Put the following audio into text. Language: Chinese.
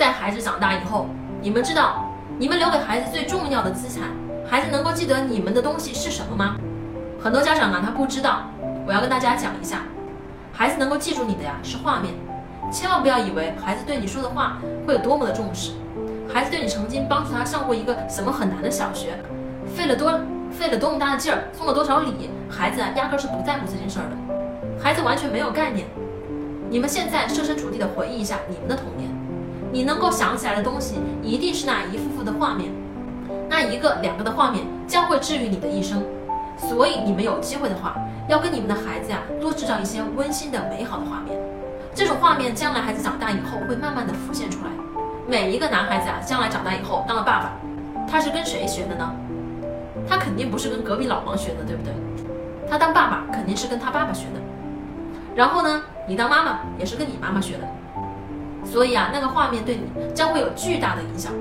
在孩子长大以后，你们知道你们留给孩子最重要的资产，孩子能够记得你们的东西是什么吗？很多家长啊，他不知道。我要跟大家讲一下，孩子能够记住你的呀是画面，千万不要以为孩子对你说的话会有多么的重视。孩子对你曾经帮助他上过一个什么很难的小学，费了多费了多么大的劲儿，送了多少礼，孩子啊压根是不在乎这件事儿的，孩子完全没有概念。你们现在设身处地的回忆一下你们的童年，你能够想起来的东西一定是那一幅幅的画面，那一个两个的画面将会治愈你的一生。所以你们有机会的话，要跟你们的孩子呀多制造一些温馨的美好的画面，这种画面将来孩子长大以后会慢慢的浮现出来。每一个男孩子啊，将来长大以后当了爸爸，他是跟谁学的呢？他肯定不是跟隔壁老王学的，对不对？他当爸爸肯定是跟他爸爸学的。然后呢，你当妈妈也是跟你妈妈学的。所以啊，那个画面对你将会有巨大的影响。